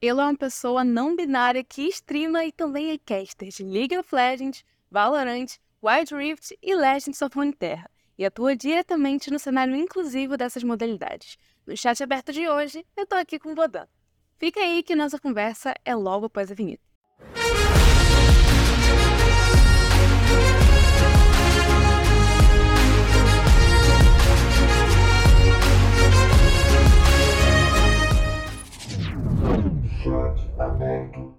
Ele é uma pessoa não binária que streama e também é caster de League of Legends, Valorant, Wild Rift e Legends of Runeterra, e atua diretamente no cenário inclusivo dessas modalidades. No chat aberto de hoje, eu tô aqui com o Bodan. Fica aí que nossa conversa é logo após a vinheta. Chat aberto.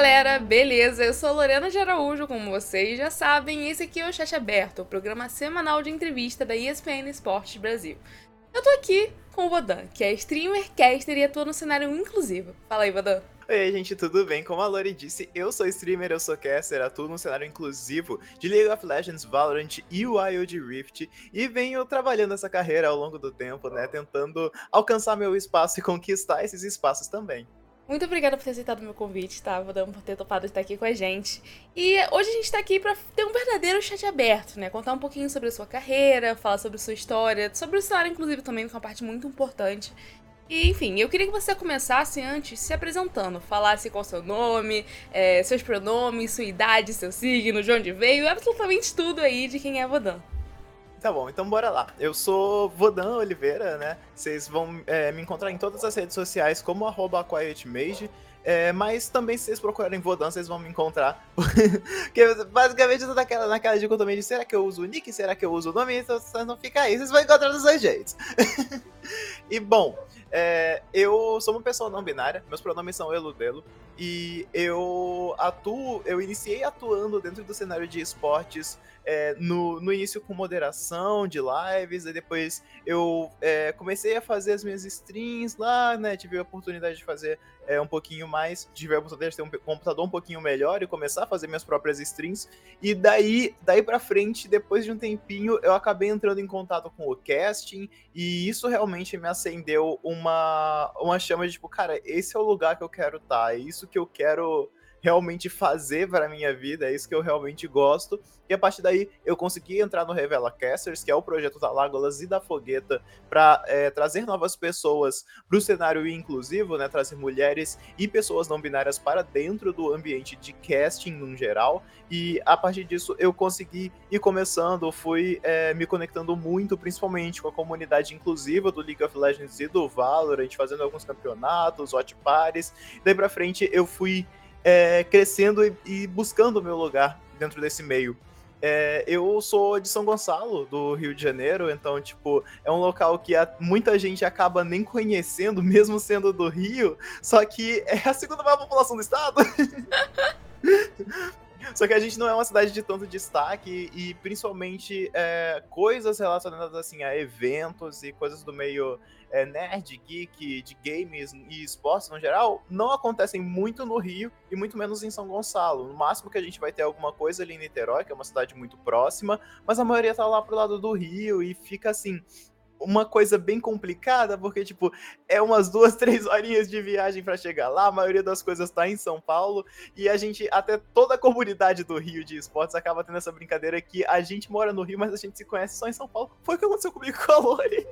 Galera, beleza? Eu sou Lorena de Araújo, como vocês já sabem, e esse aqui é o Chat Aberto, o programa semanal de entrevista da ESPN Esportes Brasil. Eu tô aqui com o Vodan, que é streamer, caster e atua no cenário inclusivo. Fala aí, Vodan. Oi, gente, tudo bem? Como a Lori disse, eu sou streamer, eu sou caster, atuo no cenário inclusivo de League of Legends, Valorant e Wild Rift e venho trabalhando essa carreira ao longo do tempo, né, tentando alcançar meu espaço e conquistar esses espaços também. Muito obrigada por ter aceitado meu convite, tá? Por ter topado estar aqui com a gente. E hoje a gente tá aqui pra ter um verdadeiro chat aberto, né? Contar um pouquinho sobre a sua carreira, falar sobre a sua história, sobre o cenário, inclusive, também, que é uma parte muito importante. E, enfim, eu queria que você começasse antes se apresentando, falasse qual o seu nome, é, seus pronomes, sua idade, seu signo, de onde veio, absolutamente tudo aí de quem é Vodan. Tá bom, então bora lá. Eu sou Vodan Oliveira, né? Vocês vão é, me encontrar em todas as redes sociais como arroba QuietMage. É, mas também se vocês procurarem Vodan, vocês vão me encontrar. Porque basicamente eu tô naquela, naquela dicotomia de será que eu uso o nick, será que eu uso o nome? Então vocês não fica aí, vocês vão encontrar dos dois jeitos. e bom, é, eu sou uma pessoa não binária, meus pronomes são Eludelo. E eu atuo, eu iniciei atuando dentro do cenário de esportes é, no, no início com moderação de lives, e depois eu é, comecei a fazer as minhas streams lá, né? Tive a oportunidade de fazer é, um pouquinho mais, tive a oportunidade de ter um computador um pouquinho melhor e começar a fazer minhas próprias streams. E daí, daí pra frente, depois de um tempinho, eu acabei entrando em contato com o casting, e isso realmente me acendeu uma, uma chama de tipo, cara, esse é o lugar que eu quero estar, tá, é isso que eu quero realmente fazer para minha vida, é isso que eu realmente gosto. E a partir daí eu consegui entrar no Revela Casters, que é o projeto da Lágolas e da Fogueta, para é, trazer novas pessoas para o cenário inclusivo, né? Trazer mulheres e pessoas não binárias para dentro do ambiente de casting no geral. E a partir disso eu consegui ir começando, fui é, me conectando muito, principalmente com a comunidade inclusiva do League of Legends e do Valorant, fazendo alguns campeonatos, hot pares. Daí para frente eu fui é, crescendo e, e, buscando o meu lugar dentro desse meio. É, eu sou de São Gonçalo, do Rio de Janeiro, então, tipo, é um local que a, muita gente acaba nem conhecendo, mesmo sendo do Rio, só que é a segunda maior população do estado. Só que a gente não é uma cidade de tanto destaque e principalmente é, coisas relacionadas assim a eventos e coisas do meio é, nerd, geek, de games e esportes no geral, não acontecem muito no Rio e muito menos em São Gonçalo. No máximo que a gente vai ter alguma coisa ali em Niterói, que é uma cidade muito próxima, mas a maioria tá lá pro lado do Rio e fica assim, uma coisa bem complicada, porque, tipo, é umas duas, três horinhas de viagem para chegar lá, a maioria das coisas tá em São Paulo, e a gente, até toda a comunidade do Rio de esportes acaba tendo essa brincadeira que a gente mora no Rio, mas a gente se conhece só em São Paulo. Foi o que aconteceu comigo com a Lori.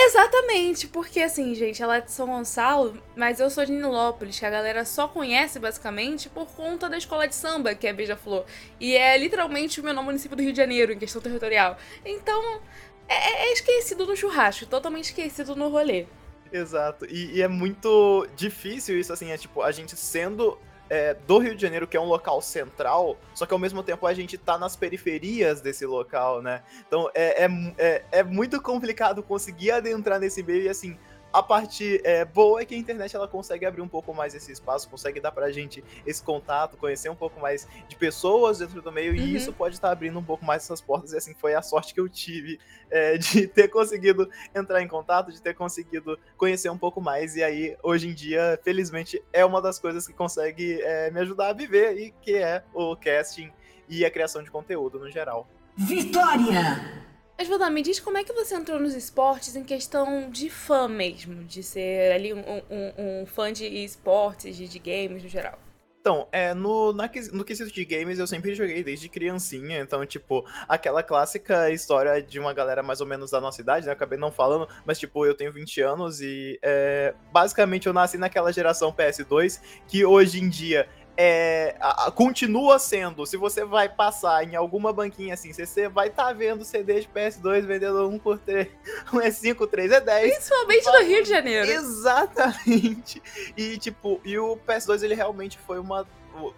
Exatamente, porque assim, gente, ela é de São Gonçalo, mas eu sou de Nilópolis, que a galera só conhece basicamente por conta da escola de samba, que é Beija-Flor. E é literalmente o menor município do Rio de Janeiro, em questão territorial. Então, é, é esquecido no churrasco, totalmente esquecido no rolê. Exato. E, e, é muito difícil isso, assim, é tipo, a gente sendo é, do Rio de Janeiro, que é um local central, só que ao mesmo tempo a gente tá nas periferias desse local, né? Então é, é, é, é muito complicado conseguir adentrar nesse meio e assim. A parte é, boa é que a internet ela consegue abrir um pouco mais esse espaço, consegue dar pra gente esse contato, conhecer um pouco mais de pessoas dentro do meio, Uhum. e isso pode estar abrindo um pouco mais essas portas, e assim, foi a sorte que eu tive é, de ter conseguido entrar em contato, de ter conseguido conhecer um pouco mais, e aí, hoje em dia, felizmente, é uma das coisas que consegue é, me ajudar a viver, e que é o casting e a criação de conteúdo no geral. Vitória! Mas, me diz como é que você entrou nos esportes em questão de fã mesmo, de ser ali um, um- um fã de esportes, de, de games no geral. Então, é, no, na, no quesito de games eu sempre joguei desde criancinha, então, tipo, aquela clássica história de uma galera mais ou menos da nossa idade, né? Acabei não falando, mas, tipo, eu tenho 20 anos e é, basicamente eu nasci naquela geração PS2 que hoje em dia é, a- a- continua sendo, se você vai passar em alguma banquinha assim, você- vai estar vendo CD de PS2 vendendo um por 3, um é 5, 3 é 10. Principalmente no Rio de Janeiro. Exatamente. E tipo, e o PS2 ele realmente foi uma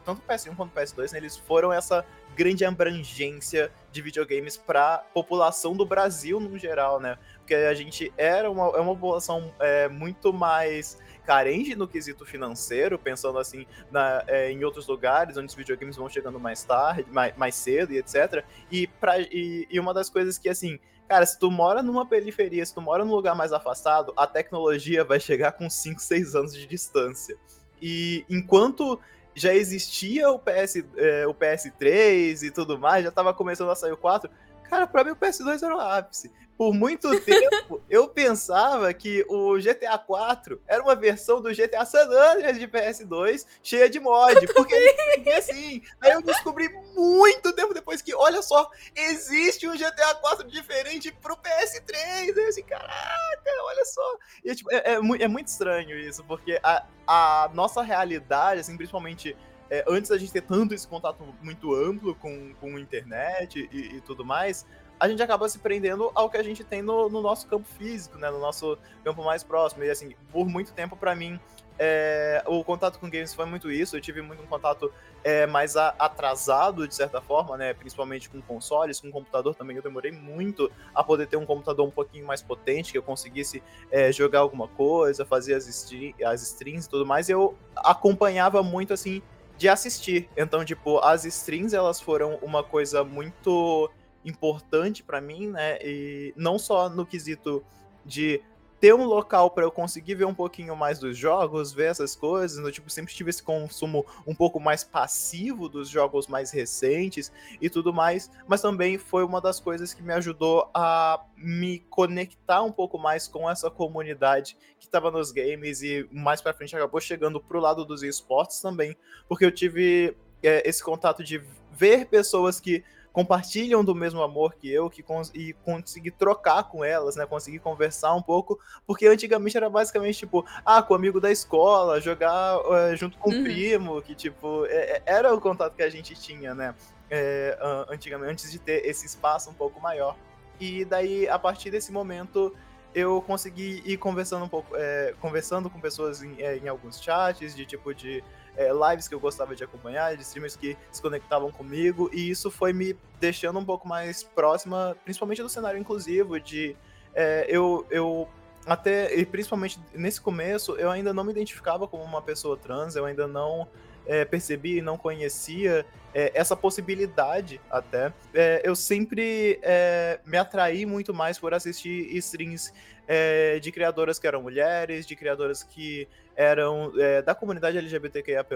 tanto o PS1 quanto o PS2, né, eles foram essa grande abrangência de videogames para população do Brasil no geral, né? Porque a gente era uma, é uma população é, muito mais carente no quesito financeiro, pensando assim na, é, em outros lugares onde os videogames vão chegando mais tarde, mais, mais cedo e etc. E, pra, e, e uma das coisas que assim Cara, se tu mora numa periferia, se tu mora num lugar mais afastado, a tecnologia vai chegar com 5, 6 anos de distância. E enquanto já existia o, PS, é, o PS3 e tudo mais, já tava começando a sair o 4, cara, pra mim o PS2 era o ápice. Por muito tempo, eu pensava que o GTA 4 era uma versão do GTA San Andreas de PS2 cheia de mod, porque ele é assim. Aí eu descobri muito tempo depois que, olha só, existe um GTA 4 diferente pro PS3. Aí eu assim, caraca, olha só. E, tipo, é, é é muito estranho isso, porque a, a nossa realidade, assim, principalmente é, antes da gente ter tanto esse contato muito amplo com, com internet e, e tudo mais, a gente acaba se prendendo ao que a gente tem no, no nosso campo físico, né? No nosso campo mais próximo. E assim, por muito tempo, pra mim, é, o contato com games foi muito isso. Eu tive muito um contato é, mais a- atrasado, de certa forma, né? Principalmente com consoles, com computador também. Eu demorei muito a poder ter um computador um pouquinho mais potente, que eu conseguisse é, jogar alguma coisa, fazer as, as streams e tudo mais. E eu acompanhava muito, assim, de assistir. Então, tipo, as streams, elas foram uma coisa muito importante pra mim, né? E não só no quesito de ter um local pra eu conseguir ver um pouquinho mais dos jogos, ver essas coisas, eu, tipo, sempre tive esse consumo um pouco mais passivo dos jogos mais recentes e tudo mais, mas também foi uma das coisas que me ajudou a me conectar um pouco mais com essa comunidade que estava nos games e mais pra frente acabou chegando pro lado dos esportes também, porque eu tive é, esse contato de ver pessoas que compartilham do mesmo amor que eu que cons e conseguir trocar com elas, né? Conseguir conversar um pouco, porque antigamente era basicamente tipo, ah, com o amigo da escola, jogar eh, junto com Uhum. o primo, que tipo, é- é- era o contato que a gente tinha, né? É, an- antigamente, antes de ter esse espaço um pouco maior. E daí, a partir desse momento, eu consegui ir conversando um pouco, é, conversando com pessoas em, em alguns chats, de tipo de é, lives que eu gostava de acompanhar, de streamers que se conectavam comigo, e isso foi me deixando um pouco mais próxima, principalmente do cenário inclusivo, de é, eu, eu até, e principalmente nesse começo, eu ainda não me identificava como uma pessoa trans, eu ainda não é, percebi e não conhecia é, essa possibilidade até. É, eu sempre é, me atraí muito mais por assistir streams é, de criadoras que eram mulheres, de criadoras que eram é, da comunidade LGBTQIAP+,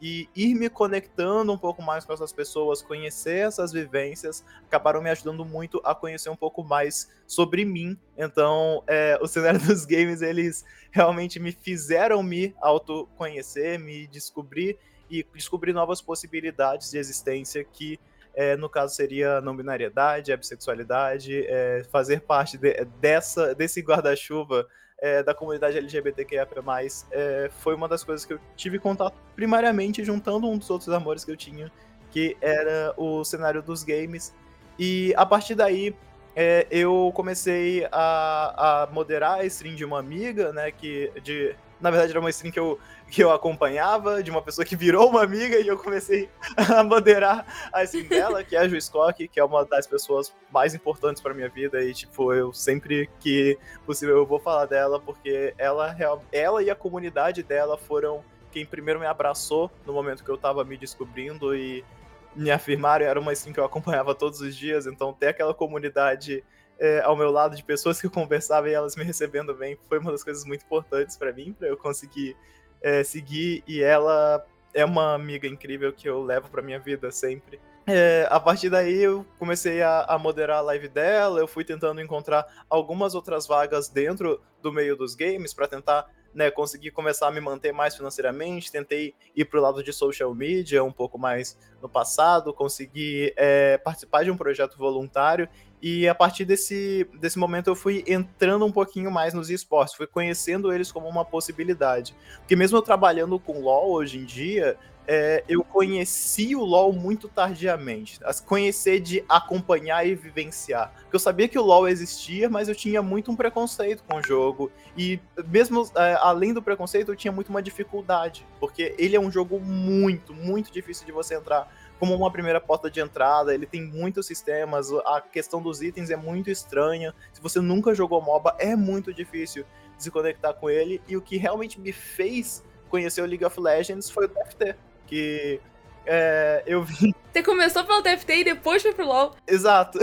e ir me conectando um pouco mais com essas pessoas, conhecer essas vivências, acabaram me ajudando muito a conhecer um pouco mais sobre mim. Então, é, o cenário dos games, eles realmente me fizeram me autoconhecer, me descobrir e descobrir novas possibilidades de existência que é, no caso seria não binariedade, a bissexualidade, é, fazer parte de- dessa, desse guarda-chuva é, da comunidade LGBTQIA+, é, foi uma das coisas que eu tive contato primariamente juntando um dos outros amores que eu tinha, que era o cenário dos games. E a partir daí, é, eu comecei a, a moderar a stream de uma amiga, né, que de... Na verdade, era uma stream que eu, que eu acompanhava, de uma pessoa que virou uma amiga, e eu comecei a moderar a stream dela, que é a Ju Scott, que é uma das pessoas mais importantes pra minha vida. E, tipo, eu sempre que possível eu vou falar dela, porque ela, ela e a comunidade dela foram quem primeiro me abraçou no momento que eu tava me descobrindo e me afirmaram. Era uma stream que eu acompanhava todos os dias, então ter aquela comunidade é, ao meu lado de pessoas que eu conversava e elas me recebendo bem foi uma das coisas muito importantes para mim, para eu conseguir é, seguir. E ela é uma amiga incrível que eu levo para minha vida sempre. É, a partir daí eu comecei a, a, moderar a live dela, eu fui tentando encontrar algumas outras vagas dentro do meio dos games para tentar né, conseguir começar a me manter mais financeiramente, tentei ir para o lado de social media um pouco mais no passado, consegui é, participar de um projeto voluntário e a partir desse, desse momento eu fui entrando um pouquinho mais nos esportes, fui conhecendo eles como uma possibilidade. Porque mesmo eu trabalhando com LoL hoje em dia, é, eu conheci o LoL muito tardiamente. Conhecer de acompanhar e vivenciar. Porque eu sabia que o LoL existia, mas eu tinha muito um preconceito com o jogo. E mesmo é, além do preconceito, eu tinha muito uma dificuldade. Porque ele é um jogo muito, muito difícil de você entrar como uma primeira porta de entrada, ele tem muitos sistemas, a questão dos itens é muito estranha. Se você nunca jogou MOBA, é muito difícil se conectar com ele. E o que realmente me fez conhecer o League of Legends foi o TFT, que é, eu vi. Você começou pelo TFT e depois foi pro LoL. Exato.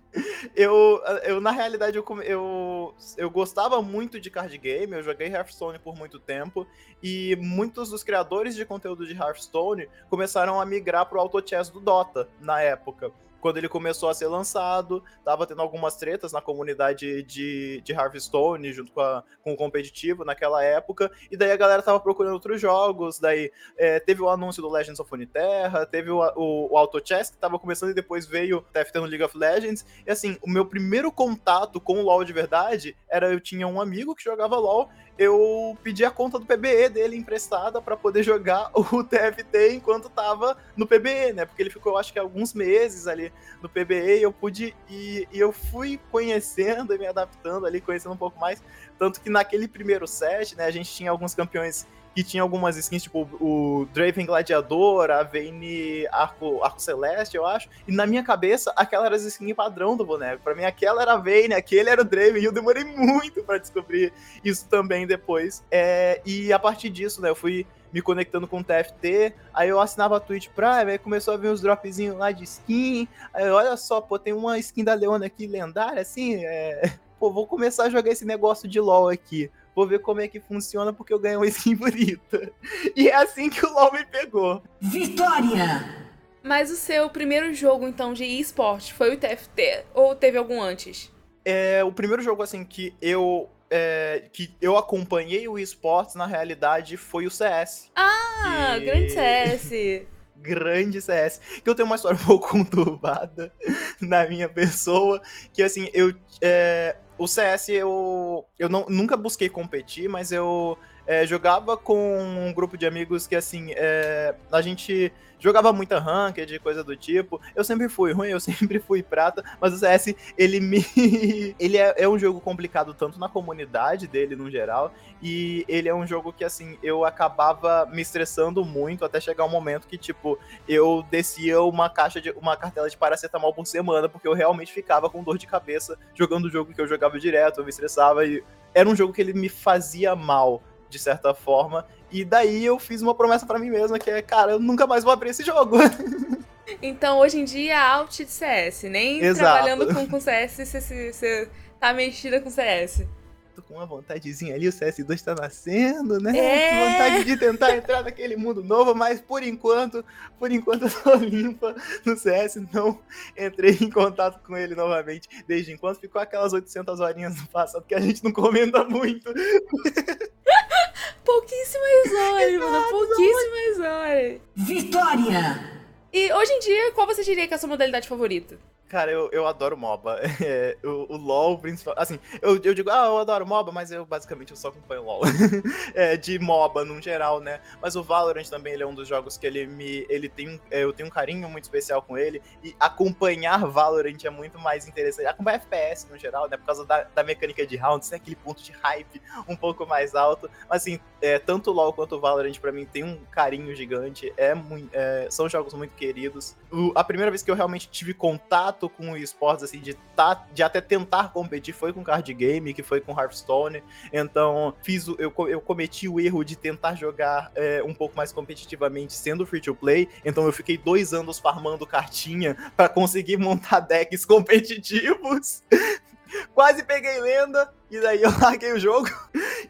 eu, eu, na realidade, eu, eu, eu gostava muito de card game, eu joguei Hearthstone por muito tempo, e muitos dos criadores de conteúdo de Hearthstone começaram a migrar pro auto chess do Dota na época quando ele começou a ser lançado, tava tendo algumas tretas na comunidade de, de Hearthstone, junto com, a, com o competitivo naquela época, e daí a galera tava procurando outros jogos, daí é, teve o anúncio do Legends of Runeterra, teve o, o, o Auto Chess, que tava começando, e depois veio o TFT no League of Legends, e assim, o meu primeiro contato com o LoL de verdade era, eu tinha um amigo que jogava LoL, eu pedi a conta do PBE dele emprestada para poder jogar o TFT enquanto tava no PBE, né? Porque ele ficou, acho que, alguns meses ali no PBE e eu pude. E, e, eu fui conhecendo e me adaptando ali, conhecendo um pouco mais. Tanto que naquele primeiro set, né, a gente tinha alguns campeões que tinha algumas skins, tipo o Draven Gladiador, a Vayne Arco, Arco Celeste, eu acho. E na minha cabeça, aquela era as skins padrão do boneco. Pra mim, aquela era a Vayne, aquele era o Draven. E eu demorei muito para descobrir isso também depois. É, e a partir disso, né, eu fui me conectando com o TFT, aí eu assinava a Twitch Prime, aí começou a vir uns dropzinhos lá de skin, aí olha só, pô, tem uma skin da Leona aqui lendária, assim, é... pô, vou começar a jogar esse negócio de LoL aqui vou ver como é que funciona porque eu ganhei uma skin bonita. E é assim que o LoL me pegou. Vitória! Mas o seu primeiro jogo, então, de esporte foi o TFT? Ou teve algum antes? É, o primeiro jogo, assim, que eu é, que eu acompanhei o esportes, na realidade, foi o CS. Ah, e... grande CS! grande CS. Que eu tenho uma história um pouco conturbada na minha pessoa. Que assim, eu. É, o CS eu, eu não, nunca busquei competir, mas eu é, jogava com um grupo de amigos que, assim, é, a gente jogava muita ranked, coisa do tipo. Eu sempre fui ruim, eu sempre fui prata, mas o CS, ele me. ele é, é, um jogo complicado tanto na comunidade dele no geral, e ele é um jogo que, assim, eu acabava me estressando muito até chegar um momento que, tipo, eu descia uma caixa de. uma cartela de paracetamol por semana, porque eu realmente ficava com dor de cabeça jogando o jogo que eu jogava direto, eu me estressava e. Era um jogo que ele me fazia mal de certa forma. E daí eu fiz uma promessa para mim mesma, que é, cara, eu nunca mais vou abrir esse jogo. Então, hoje em dia, out de CS. Nem Exato. trabalhando com, com CS, você tá mexida com CS tô com uma vontadezinha ali, o CS2 tá nascendo, né? É. Vontade de tentar entrar naquele mundo novo, mas por enquanto, por enquanto eu tô limpa no CS, não entrei em contato com ele novamente. Desde enquanto ficou aquelas 800 horinhas no passado que a gente não comenta muito. Pouquíssimas horas, mano, pouquíssimas horas. Vitória! E hoje em dia, qual você diria que é a sua modalidade favorita? Cara, eu, eu adoro MOBA. É, o, o, LoL, principal. Assim, eu, eu digo, ah, eu adoro MOBA, mas eu basicamente eu só acompanho LoL. é, de MOBA, no geral, né? Mas o Valorant também ele é um dos jogos que ele me. Ele tem, é, eu tenho um carinho muito especial com ele. E acompanhar Valorant é muito mais interessante. Acompanhar FPS no geral, né? Por causa da, da mecânica de rounds, tem aquele ponto de hype um pouco mais alto. Mas assim, é, tanto o LoL quanto o Valorant, para mim, tem um carinho gigante. É, muito, é, são jogos muito queridos. O, a primeira vez que eu realmente tive contato com o esportes, assim, de, tá, de até tentar competir, foi com card game, que foi com Hearthstone. Então, fiz o, eu, eu cometi o erro de tentar jogar é, um pouco mais competitivamente sendo free to play. Então, eu fiquei dois anos farmando cartinha para conseguir montar decks competitivos. Quase peguei lenda, e daí eu larguei o jogo.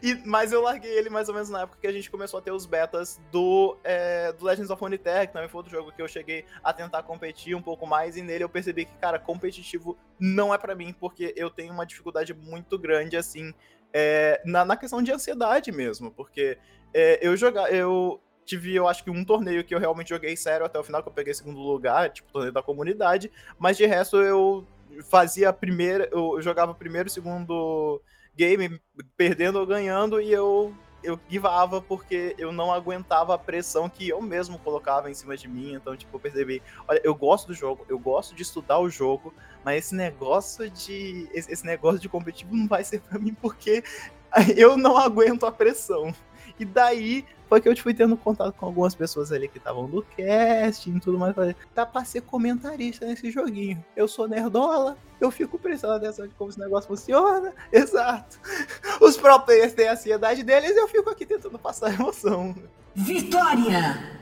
E, mas eu larguei ele mais ou menos na época que a gente começou a ter os betas do, é, do Legends of Runeterra, que também foi outro jogo que eu cheguei a tentar competir um pouco mais, e nele eu percebi que, cara, competitivo não é para mim, porque eu tenho uma dificuldade muito grande, assim, é, na, na questão de ansiedade mesmo, porque é, eu jogar, eu tive, eu acho que um torneio que eu realmente joguei sério até o final, que eu peguei segundo lugar, tipo, torneio da comunidade, mas de resto eu fazia a primeira, eu jogava o primeiro e segundo game perdendo ou ganhando e eu eu givava porque eu não aguentava a pressão que eu mesmo colocava em cima de mim. Então, tipo, eu percebi, olha, eu gosto do jogo, eu gosto de estudar o jogo, mas esse negócio de esse negócio de competitivo não vai ser para mim porque eu não aguento a pressão. E daí foi que eu fui tendo contato com algumas pessoas ali que estavam no casting e tudo mais. Falei, dá pra ser comentarista nesse joguinho. Eu sou nerdola, eu fico prestando atenção de como esse negócio funciona. Exato. Os pro players têm a ansiedade deles e eu fico aqui tentando passar emoção. Vitória!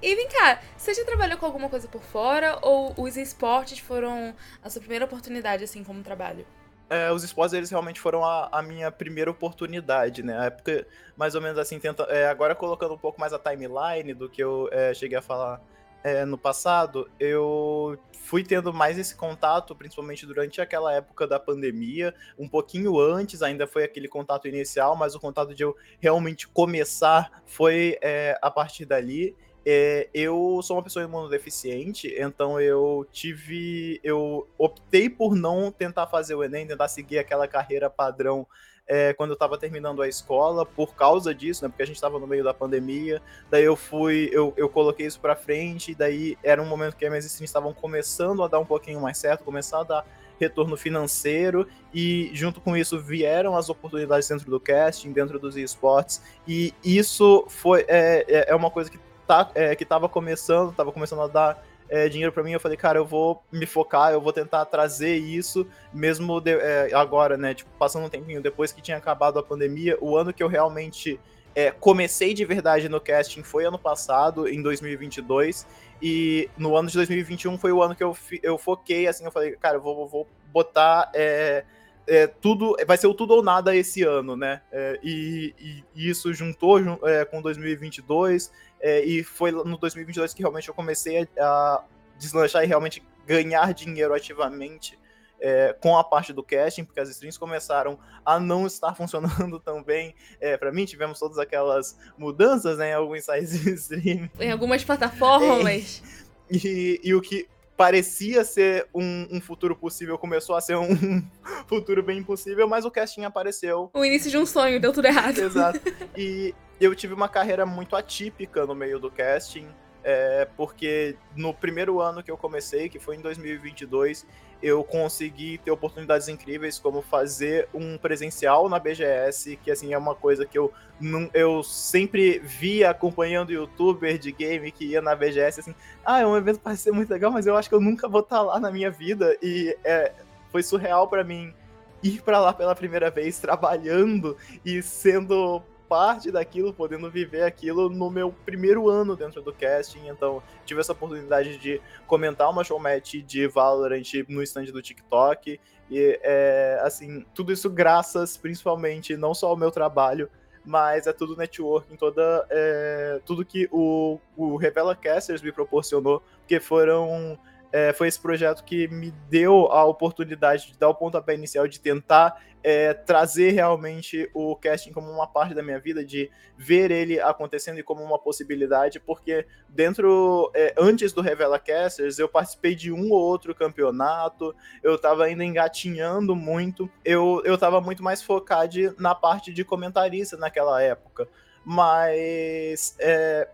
E vem cá, você já trabalhou com alguma coisa por fora ou os esportes foram a sua primeira oportunidade assim como trabalho? É, os esportes eles realmente foram a, a, minha primeira oportunidade, né? A época, mais ou menos assim, tenta, é, agora colocando um pouco mais a timeline do que eu é, cheguei a falar é, no passado, eu fui tendo mais esse contato, principalmente durante aquela época da pandemia, um pouquinho antes ainda foi aquele contato inicial, mas o contato de eu realmente começar foi é, a partir dali. É, eu sou uma pessoa imunodeficiente, então eu tive. Eu optei por não tentar fazer o Enem, tentar seguir aquela carreira padrão é, quando eu estava terminando a escola, por causa disso, né? Porque a gente estava no meio da pandemia. Daí eu fui, eu, eu coloquei isso para frente, e daí era um momento que as minhas streams estavam começando a dar um pouquinho mais certo, começar a dar retorno financeiro e junto com isso vieram as oportunidades dentro do casting, dentro dos esportes e isso foi é, é, é uma coisa que tá, é, que tava começando, tava começando a dar é, dinheiro para mim, eu falei, cara, eu vou me focar, eu vou tentar trazer isso, mesmo de, é, agora, né? Tipo, passando um tempinho depois que tinha acabado a pandemia, o ano que eu realmente é, comecei de verdade no casting foi ano passado, em 2022, e no ano de 2021 foi o ano que eu, eu foquei, assim, eu falei, cara, eu vou, vou botar. É, é, tudo vai ser o tudo ou nada esse ano, né? É, e, e, isso juntou é, com 2022 é, e foi no 2022 que realmente eu comecei a, a deslanchar e realmente ganhar dinheiro ativamente é, com a parte do casting, porque as streams começaram a não estar funcionando tão bem é, para mim. Tivemos todas aquelas mudanças né, em alguns sites de stream. Em algumas plataformas. E, e, o que parecia ser um, um, futuro possível, começou a ser um futuro bem impossível, mas o casting apareceu. O início de um sonho, deu tudo errado. Exato. E eu tive uma carreira muito atípica no meio do casting, é, porque no primeiro ano que eu comecei, que foi em 2022, eu consegui ter oportunidades incríveis como fazer um presencial na BGS, que assim é uma coisa que eu não, eu sempre via acompanhando youtuber de game que ia na BGS assim, ah, é um evento parece ser muito legal, mas eu acho que eu nunca vou estar lá na minha vida. E é, foi surreal para mim ir para lá pela primeira vez trabalhando e sendo parte daquilo, podendo viver aquilo no meu primeiro ano dentro do casting. Então, tive essa oportunidade de comentar uma showmatch de Valorant no stand do TikTok. E, é, assim, tudo isso graças, principalmente, não só ao meu trabalho, mas é tudo networking, toda, é, tudo que o, o Revela Casters me proporcionou, porque foram é, foi esse projeto que me deu a oportunidade de dar o pontapé inicial de tentar é, trazer realmente o casting como uma parte da minha vida, de ver ele acontecendo e como uma possibilidade, porque dentro, é, antes do Revela Casters, eu participei de um ou outro campeonato, eu estava ainda engatinhando muito, eu, eu tava muito mais focado na parte de comentarista naquela época mas é,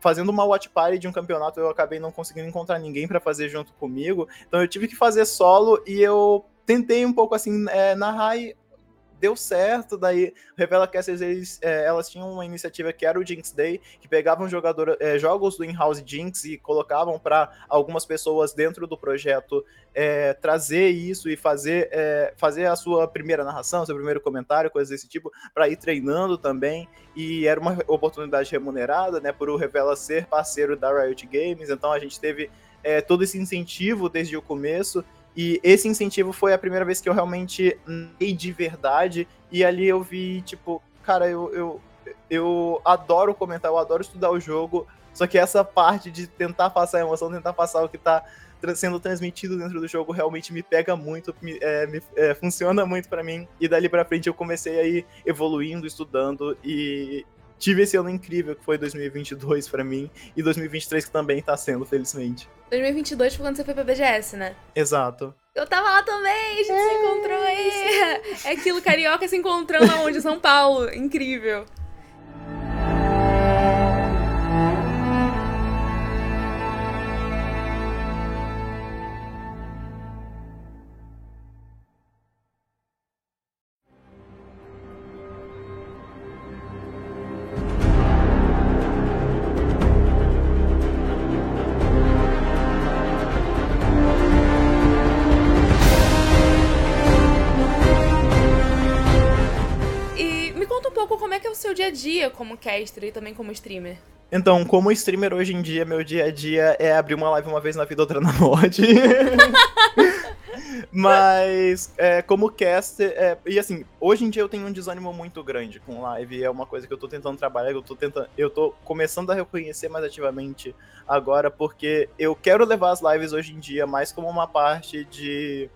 fazendo uma watch party de um campeonato eu acabei não conseguindo encontrar ninguém para fazer junto comigo, então eu tive que fazer solo e eu tentei um pouco assim é, narrar e deu certo, daí Revela Casters, eles, é, elas tinham uma iniciativa que era o Jinx Day, que pegavam jogador, é, jogos do in-house Jinx e colocavam para algumas pessoas dentro do projeto é, trazer isso e fazer, é, fazer a sua primeira narração, seu primeiro comentário, coisas desse tipo, para ir treinando também, e era uma oportunidade remunerada, né, por o Revela ser parceiro da Riot Games, então a gente teve é, todo esse incentivo desde o começo, e esse incentivo foi a primeira vez que eu realmente dei de verdade. E ali eu vi, tipo, cara, eu, eu, eu adoro comentar, eu adoro estudar o jogo. Só que essa parte de tentar passar a emoção, tentar passar o que tá sendo transmitido dentro do jogo realmente me pega muito, me, é, me, é, funciona muito para mim. E dali pra frente eu comecei aí evoluindo, estudando e tive esse ano incrível que foi 2022 para mim e 2023 que também tá sendo, felizmente. 2022 foi quando você foi pra BGS, né? Exato. Eu tava lá também, a gente é, se encontrou aí. É aquilo, carioca se encontrando aonde? São Paulo. Incrível. Dia como caster e também como streamer? Então, como streamer hoje em dia, meu dia a dia é abrir uma live uma vez na vida, outra na morte. Mas, é, como caster, é, e assim, hoje em dia eu tenho um desânimo muito grande com live, é uma coisa que eu tô tentando trabalhar, eu tô tentando, eu tô começando a reconhecer mais ativamente agora, porque eu quero levar as lives hoje em dia mais como uma parte de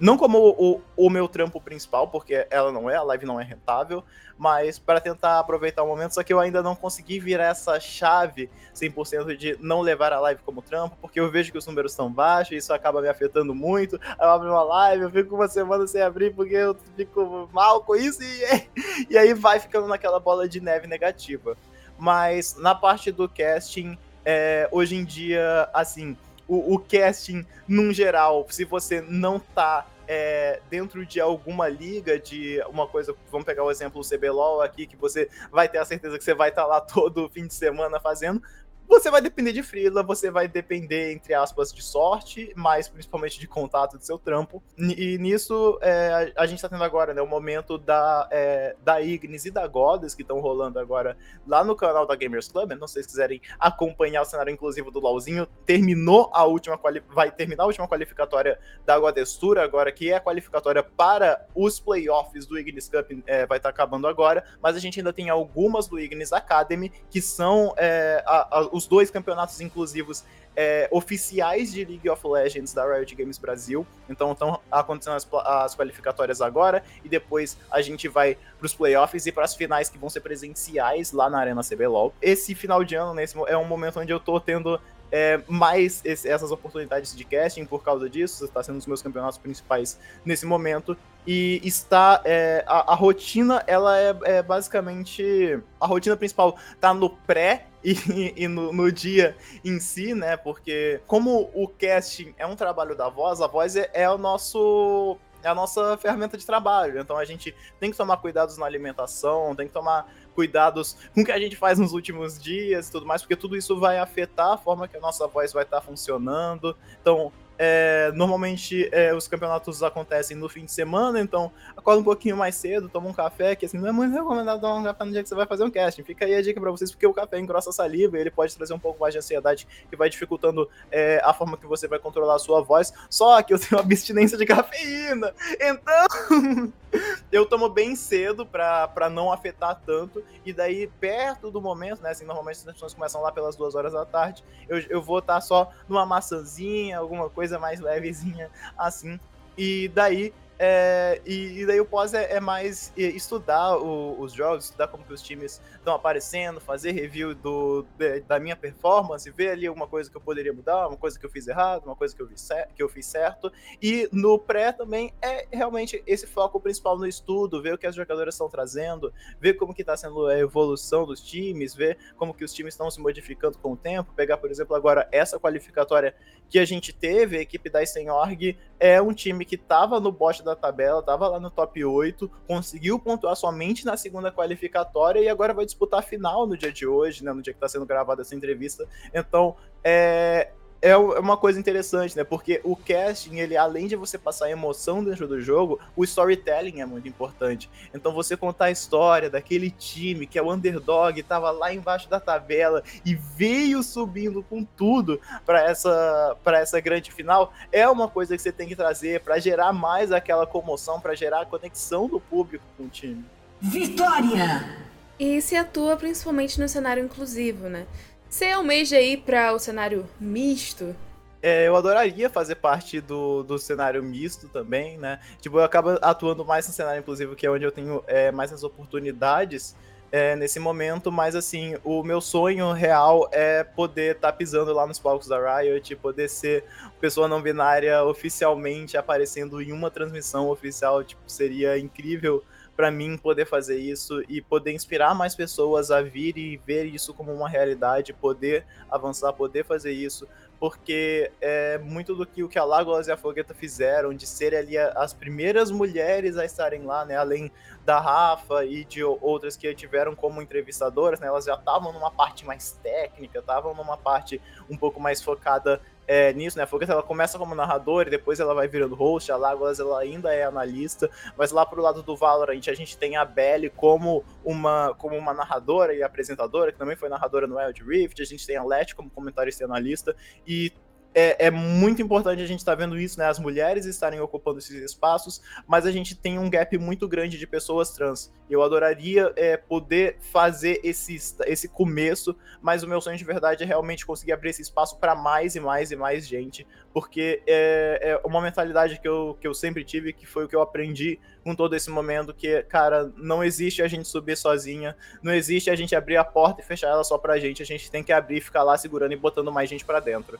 não como o, o, meu trampo principal, porque ela não é, a live não é rentável, mas para tentar aproveitar o momento, só que eu ainda não consegui virar essa chave 100% de não levar a live como trampo, porque eu vejo que os números estão baixos, e isso acaba me afetando muito. Eu abro uma live, eu fico uma semana sem abrir porque eu fico mal com isso, e, e aí vai ficando naquela bola de neve negativa. Mas na parte do casting, é, hoje em dia, assim, o, o casting, num geral, se você não tá é, dentro de alguma liga, de uma coisa, vamos pegar o exemplo do CBLOL aqui, que você vai ter a certeza que você vai estar tá lá todo fim de semana fazendo, você vai depender de freela, você vai depender, entre aspas, de sorte, mas principalmente de contato do seu trampo. E nisso é, a, gente tá tendo agora, né, o momento da, é, da Ignis e da Goddess, que estão rolando agora lá no canal da Gamers Club. Não sei se quiserem acompanhar o cenário inclusivo do LoLzinho. Terminou a última vai terminar a última qualificatória da Goddess Tour agora, que é a qualificatória para os playoffs do Ignis Cup, é, vai estar tá acabando agora, mas a gente ainda tem algumas do Ignis Academy, que são é, a, a, os dois campeonatos inclusivos é, oficiais de League of Legends da Riot Games Brasil. Então estão acontecendo as, as, qualificatórias agora e depois a gente vai para os playoffs e para as finais que vão ser presenciais lá na Arena CBLOL. Esse final de ano nesse, é um momento onde eu tô tendo é, mais esse, essas oportunidades de casting por causa disso, está sendo os meus campeonatos principais nesse momento. E está. É, a, a, rotina, ela é, é, basicamente. A rotina principal tá no pré e, e no, no, dia em si, né? Porque, como o casting é um trabalho da voz, a voz é, é o nosso é a nossa ferramenta de trabalho. Então a gente tem que tomar cuidados na alimentação, tem que tomar cuidados com o que a gente faz nos últimos dias e tudo mais, porque tudo isso vai afetar a forma que a nossa voz vai estar tá funcionando. Então, É, normalmente é, os campeonatos acontecem no fim de semana, então acorda um pouquinho mais cedo, toma um café, que assim, não é muito recomendado tomar um café no dia que você vai fazer um casting. Fica aí a dica pra vocês, porque o café engrossa a saliva ele pode trazer um pouco mais de ansiedade, que vai dificultando é, a forma que você vai controlar a sua voz. Só que eu tenho abstinência de cafeína, então eu tomo bem cedo pra, não afetar tanto, e daí perto do momento, né, assim, normalmente as transmissões começam lá pelas duas horas da tarde, eu, eu vou estar tá só numa maçãzinha, alguma coisa mais levezinha assim. E daí é, e, e, daí o pós é, é mais estudar o, os jogos, estudar como que os times estão aparecendo, fazer review do, de, da minha performance, ver ali alguma coisa que eu poderia mudar, uma coisa que eu fiz errado, uma coisa que eu, vi que eu fiz certo. E no pré também é realmente esse foco principal no estudo, ver o que as jogadoras estão trazendo, ver como que está sendo a evolução dos times, ver como que os times estão se modificando com o tempo. Pegar, por exemplo, agora essa qualificatória que a gente teve, a equipe da Stenorg é um time que estava no bote da tabela, estava lá no top 8, conseguiu pontuar somente na segunda qualificatória e agora vai disputar a final no dia de hoje, né, no dia que está sendo gravada essa entrevista. Então, é, é, é uma coisa interessante, né? Porque o casting, ele além de você passar emoção dentro do jogo, o storytelling é muito importante. Então você contar a história daquele time que é o underdog, estava lá embaixo da tabela e veio subindo com tudo para essa para essa grande final, é uma coisa que você tem que trazer para gerar mais aquela comoção, para gerar a conexão do público com o time. Vitória! E se atua principalmente no cenário inclusivo, né? Você almeja ir para o cenário misto? É, eu adoraria fazer parte do, do cenário misto também, né? Tipo, eu acabo atuando mais no cenário inclusivo, que é onde eu tenho é, mais as oportunidades é, nesse momento, mas assim, o meu sonho real é poder estar tá pisando lá nos palcos da Riot, poder ser pessoa não binária oficialmente aparecendo em uma transmissão oficial, tipo, seria incrível para mim poder fazer isso e poder inspirar mais pessoas a vir e ver isso como uma realidade, poder avançar, poder fazer isso, porque é muito do que o que a Lagoas e a Fogueta fizeram, de serem ali as primeiras mulheres a estarem lá, né, além da Rafa e de outras que tiveram como entrevistadoras, né, elas já estavam numa parte mais técnica, estavam numa parte um pouco mais focada é, nisso, né? A Fogueta ela começa como narradora e depois ela vai virando host, a Lágoas ela ainda é analista, mas lá pro lado do Valorant a gente tem a Belly como uma, como uma narradora e apresentadora, que também foi narradora no Wild Rift, a gente tem a Let como comentarista e analista, e é, é, muito importante a gente estar tá vendo isso, né? As mulheres estarem ocupando esses espaços, mas a gente tem um gap muito grande de pessoas trans. Eu adoraria é, poder fazer esse, esse começo, mas o meu sonho de verdade é realmente conseguir abrir esse espaço para mais e mais e mais gente, porque é, é, uma mentalidade que eu, que eu sempre tive, que foi o que eu aprendi com todo esse momento, que, cara, não existe a gente subir sozinha, não existe a gente abrir a porta e fechar ela só pra gente, a gente tem que abrir, ficar lá segurando e botando mais gente para dentro.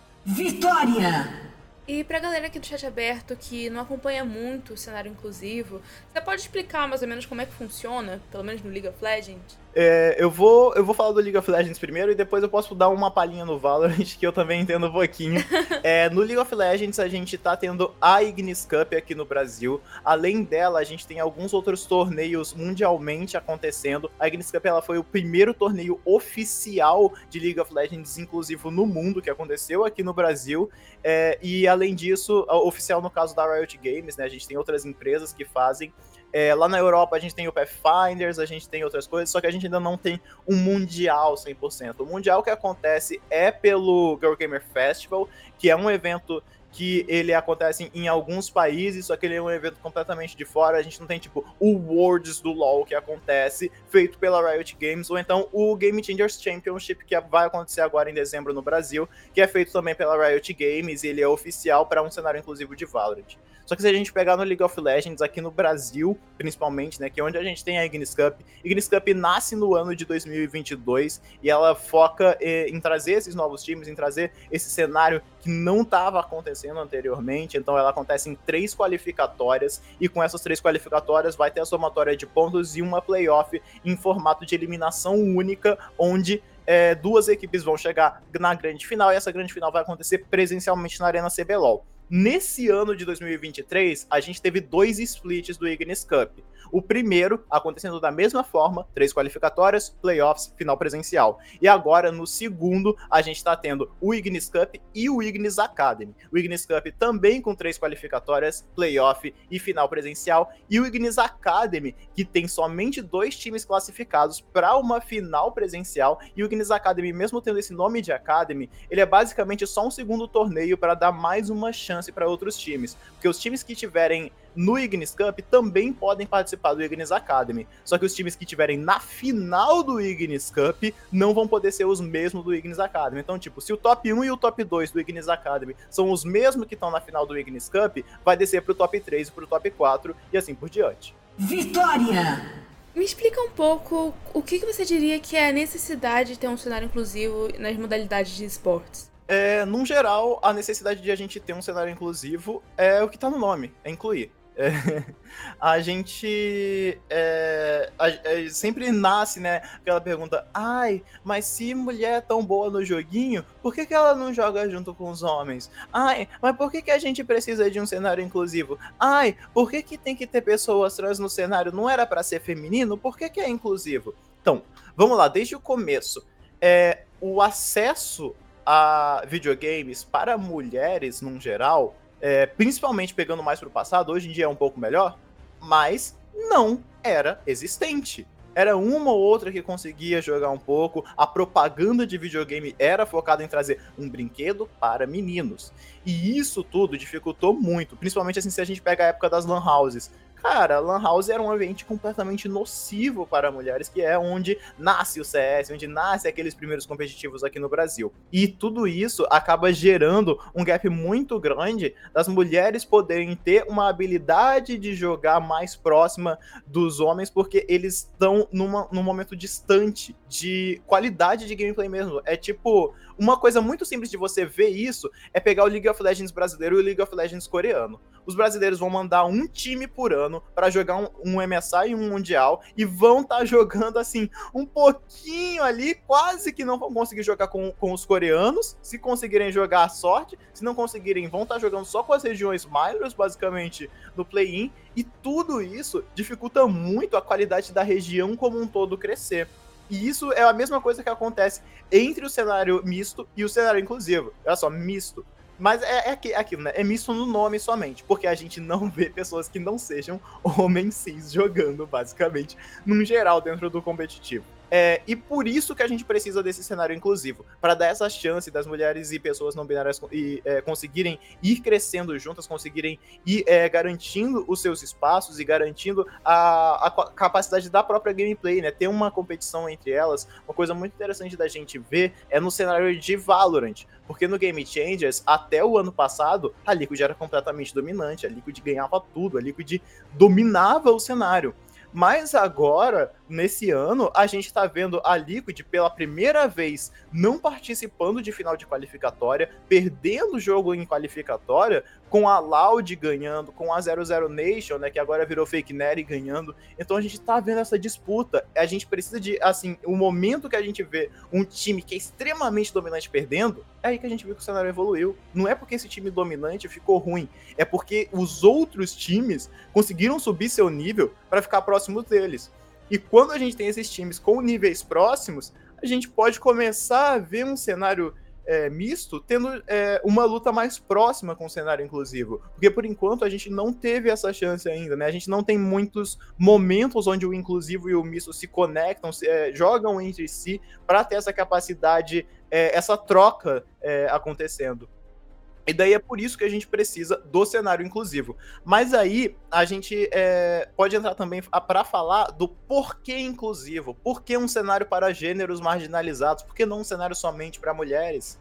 Vitória! E pra galera aqui do chat aberto que não acompanha muito o cenário inclusivo, você pode explicar mais ou menos como é que funciona, pelo menos no League of Legends? É, eu, vou, eu vou falar do League of Legends primeiro e depois eu posso dar uma palhinha no Valorant, que eu também entendo um pouquinho. é, no League of Legends, a gente tá tendo a Ignis Cup aqui no Brasil. Além dela, a gente tem alguns outros torneios mundialmente acontecendo. A Ignis Cup ela foi o primeiro torneio oficial de League of Legends inclusivo no mundo que aconteceu aqui no Brasil. É, e além disso, oficial no caso da Riot Games, né? A gente tem outras empresas que fazem. É, lá na Europa a gente tem o Pathfinders, a gente tem outras coisas, só que a gente ainda não tem um Mundial 100%. O Mundial que acontece é pelo Girl Gamer Festival, que é um evento que ele acontece em alguns países, só que ele é um evento completamente de fora. A gente não tem, tipo, o Worlds do LoL que acontece, feito pela Riot Games, ou então o Game Changers Championship, que vai acontecer agora em dezembro no Brasil, que é feito também pela Riot Games, e ele é oficial para um cenário inclusivo de Valorant. Só que se a gente pegar no League of Legends, aqui no Brasil, principalmente, né, que é onde a gente tem a Ignis Cup, Ignis Cup nasce no ano de 2022 e ela foca eh, em trazer esses novos times, em trazer esse cenário que não estava acontecendo anteriormente. Então ela acontece em três qualificatórias e com essas três qualificatórias vai ter a somatória de pontos e uma playoff em formato de eliminação única, onde é, duas equipes vão chegar na grande final e essa grande final vai acontecer presencialmente na Arena CBLOL. Nesse ano de 2023, a gente teve dois splits do Ignis Cup. O primeiro acontecendo da mesma forma, três qualificatórias, playoffs, final presencial. E agora, no segundo, a gente está tendo o Ignis Cup e o Ignis Academy. O Ignis Cup também com três qualificatórias, playoff e final presencial. E o Ignis Academy, que tem somente dois times classificados para uma final presencial. E o Ignis Academy, mesmo tendo esse nome de Academy, ele é basicamente só um segundo torneio para dar mais uma chance para outros times. Porque os times que tiverem no Ignis Cup também podem participar do Ignis Academy. Só que os times que tiverem na final do Ignis Cup não vão poder ser os mesmos do Ignis Academy. Então, tipo, se o top 1 e o top 2 do Ignis Academy são os mesmos que estão na final do Ignis Cup, vai descer pro top 3 e pro top 4 e assim por diante. Vitória! Me explica um pouco o que, que você diria que é a necessidade de ter um cenário inclusivo nas modalidades de esportes. É, num geral, a necessidade de a gente ter um cenário inclusivo é o que tá no nome, é incluir. É, a gente é, a, é, sempre nasce, né? Aquela pergunta: ai, mas se mulher é tão boa no joguinho, por que, que ela não joga junto com os homens? Ai, mas por que, que a gente precisa de um cenário inclusivo? Ai, por que, que tem que ter pessoas trans no cenário? Não era para ser feminino? Por que, que é inclusivo? Então, vamos lá, desde o começo. É, o acesso a videogames para mulheres, num geral, é, principalmente pegando mais para o passado, hoje em dia é um pouco melhor, mas não era existente. Era uma ou outra que conseguia jogar um pouco. A propaganda de videogame era focada em trazer um brinquedo para meninos. E isso tudo dificultou muito, principalmente assim se a gente pega a época das lan houses. Cara, Lan House era um ambiente completamente nocivo para mulheres, que é onde nasce o CS, onde nasce aqueles primeiros competitivos aqui no Brasil. E tudo isso acaba gerando um gap muito grande das mulheres poderem ter uma habilidade de jogar mais próxima dos homens, porque eles estão num momento distante de qualidade de gameplay mesmo. É tipo, uma coisa muito simples de você ver isso é pegar o League of Legends brasileiro e o League of Legends coreano. Os brasileiros vão mandar um time por ano para jogar um, um, MSI e um Mundial e vão estar tá jogando assim um pouquinho ali, quase que não vão conseguir jogar com, com os coreanos. Se conseguirem jogar a sorte, se não conseguirem, vão estar tá jogando só com as regiões minors, basicamente, no play-in. E tudo isso dificulta muito a qualidade da região como um todo crescer. E isso é a mesma coisa que acontece entre o cenário misto e o cenário inclusivo. Olha só, misto. Mas é, é, é aquilo, né? É misto no nome somente, porque a gente não vê pessoas que não sejam homens cis jogando, basicamente, num geral, dentro do competitivo. É, e por isso que a gente precisa desse cenário inclusivo, para dar essa chance das mulheres e pessoas não binárias e, é, conseguirem ir crescendo juntas, conseguirem ir é, garantindo os seus espaços e garantindo a, a, capacidade da própria gameplay, né? Ter uma competição entre elas. Uma coisa muito interessante da gente ver é no cenário de Valorant, porque no Game Changers, até o ano passado, a Liquid era completamente dominante, a Liquid ganhava tudo, a Liquid dominava o cenário. Mas agora, nesse ano, a gente está vendo a Liquid pela primeira vez não participando de final de qualificatória, perdendo o jogo em qualificatória, com a Loud ganhando, com a 00 Nation, né, que agora virou Fake Neri ganhando. Então a gente está vendo essa disputa. A gente precisa de, assim, o momento que a gente vê um time que é extremamente dominante perdendo, é aí que a gente viu que o cenário evoluiu. Não é porque esse time dominante ficou ruim, é porque os outros times conseguiram subir seu nível para ficar próximo deles. E quando a gente tem esses times com níveis próximos, a gente pode começar a ver um cenário é, misto tendo é, uma luta mais próxima com o cenário inclusivo. Porque por enquanto a gente não teve essa chance ainda, né? A gente não tem muitos momentos onde o inclusivo e o misto se conectam, se, é, jogam entre si para ter essa capacidade, é, essa troca é, acontecendo. E daí é por isso que a gente precisa do cenário inclusivo. Mas aí a gente é, pode entrar também para falar do porquê inclusivo. Por que um cenário para gêneros marginalizados? Por que não um cenário somente para mulheres?